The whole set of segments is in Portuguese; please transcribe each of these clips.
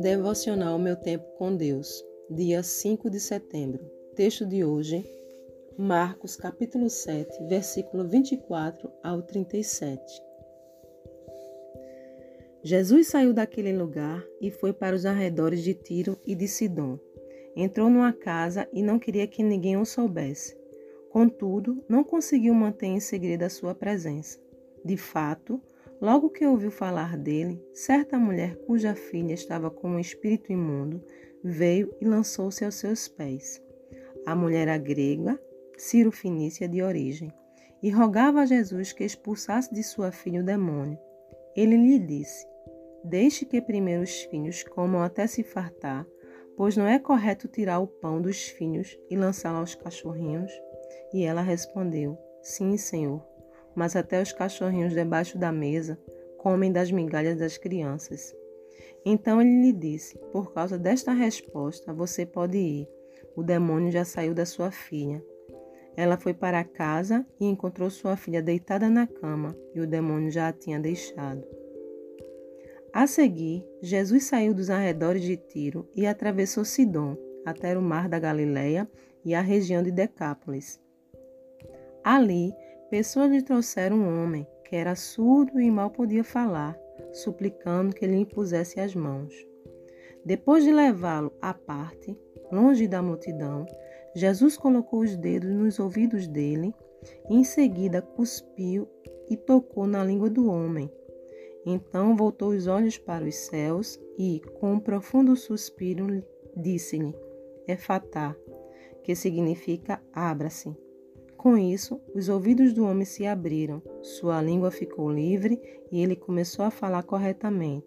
Devocional Meu Tempo com Deus, dia 5 de setembro. Texto de hoje, Marcos, capítulo 7, versículo 24 ao 37. Jesus saiu daquele lugar e foi para os arredores de Tiro e de Sidom. Entrou numa casa e não queria que ninguém o soubesse. Contudo, não conseguiu manter em segredo a sua presença. De fato, Logo que ouviu falar dele, certa mulher cuja filha estava com um espírito imundo veio e lançou-se aos seus pés. A mulher era grega, Ciro Finícia de origem, e rogava a Jesus que expulsasse de sua filha o demônio. Ele lhe disse: Deixe que primeiro os filhos comam até se fartar, pois não é correto tirar o pão dos filhos e lançá-lo aos cachorrinhos. E ela respondeu: Sim, Senhor mas até os cachorrinhos debaixo da mesa comem das migalhas das crianças. Então ele lhe disse: Por causa desta resposta, você pode ir. O demônio já saiu da sua filha. Ela foi para casa e encontrou sua filha deitada na cama, e o demônio já a tinha deixado. A seguir, Jesus saiu dos arredores de Tiro e atravessou Sidom, até o mar da Galileia e a região de Decápolis. Ali, Pessoas lhe trouxeram um homem que era surdo e mal podia falar, suplicando que lhe impusesse as mãos. Depois de levá-lo à parte, longe da multidão, Jesus colocou os dedos nos ouvidos dele e em seguida cuspiu e tocou na língua do homem. Então voltou os olhos para os céus e, com um profundo suspiro, disse-lhe: Efatá, que significa abra-se. Com isso, os ouvidos do homem se abriram, sua língua ficou livre e ele começou a falar corretamente.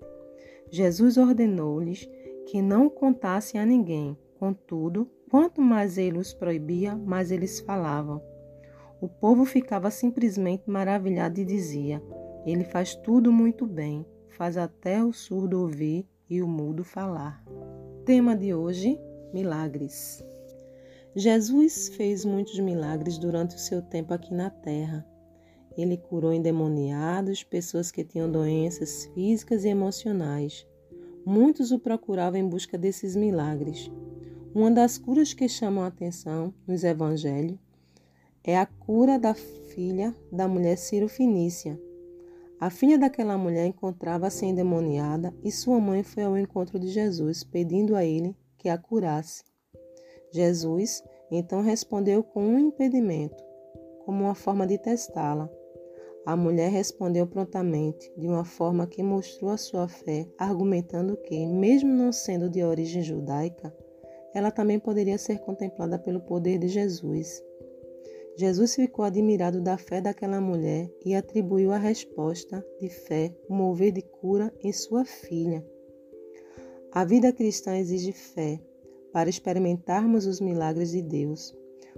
Jesus ordenou-lhes que não contassem a ninguém. Contudo, quanto mais ele os proibia, mais eles falavam. O povo ficava simplesmente maravilhado e dizia: Ele faz tudo muito bem, faz até o surdo ouvir e o mudo falar. Tema de hoje: Milagres. Jesus fez muitos milagres durante o seu tempo aqui na terra. Ele curou endemoniados, pessoas que tinham doenças físicas e emocionais. Muitos o procuravam em busca desses milagres. Uma das curas que chamam a atenção nos evangelhos é a cura da filha da mulher Ciro Finícia. A filha daquela mulher encontrava-se endemoniada e sua mãe foi ao encontro de Jesus, pedindo a ele que a curasse. Jesus então respondeu com um impedimento, como uma forma de testá-la. A mulher respondeu prontamente, de uma forma que mostrou a sua fé, argumentando que, mesmo não sendo de origem judaica, ela também poderia ser contemplada pelo poder de Jesus. Jesus ficou admirado da fé daquela mulher e atribuiu a resposta de fé o mover de cura em sua filha. A vida cristã exige fé, para experimentarmos os milagres de Deus.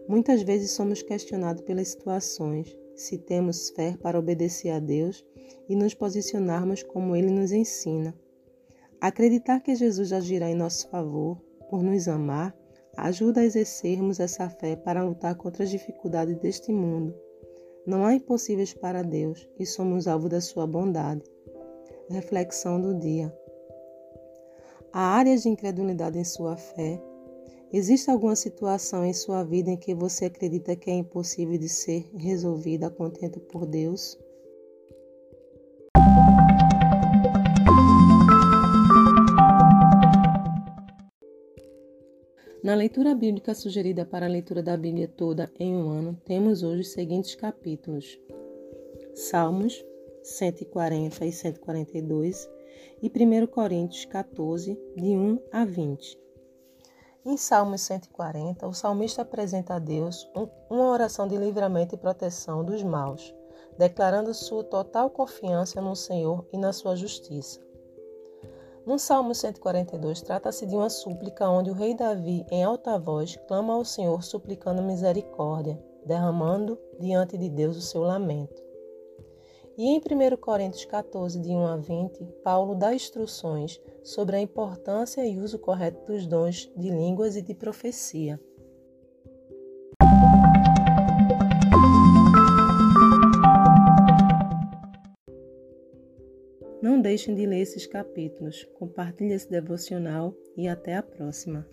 Muitas vezes somos questionados pelas situações, se temos fé para obedecer a Deus e nos posicionarmos como Ele nos ensina. Acreditar que Jesus agirá em nosso favor, por nos amar, ajuda a exercermos essa fé para lutar contra as dificuldades deste mundo. Não há impossíveis para Deus e somos alvo da sua bondade. Reflexão do dia. Há áreas de incredulidade em sua fé? Existe alguma situação em sua vida em que você acredita que é impossível de ser resolvida a contento por Deus? Na leitura bíblica sugerida para a leitura da Bíblia toda em um ano, temos hoje os seguintes capítulos: Salmos 140 e 142 e 1 Coríntios 14, de 1 a 20. Em Salmos 140, o salmista apresenta a Deus uma oração de livramento e proteção dos maus, declarando sua total confiança no Senhor e na sua justiça. No Salmo 142, trata-se de uma súplica onde o rei Davi, em alta voz, clama ao Senhor suplicando misericórdia, derramando diante de Deus o seu lamento. E em 1 Coríntios 14, de 1 a 20, Paulo dá instruções sobre a importância e uso correto dos dons de línguas e de profecia. Não deixem de ler esses capítulos, compartilhe esse devocional e até a próxima.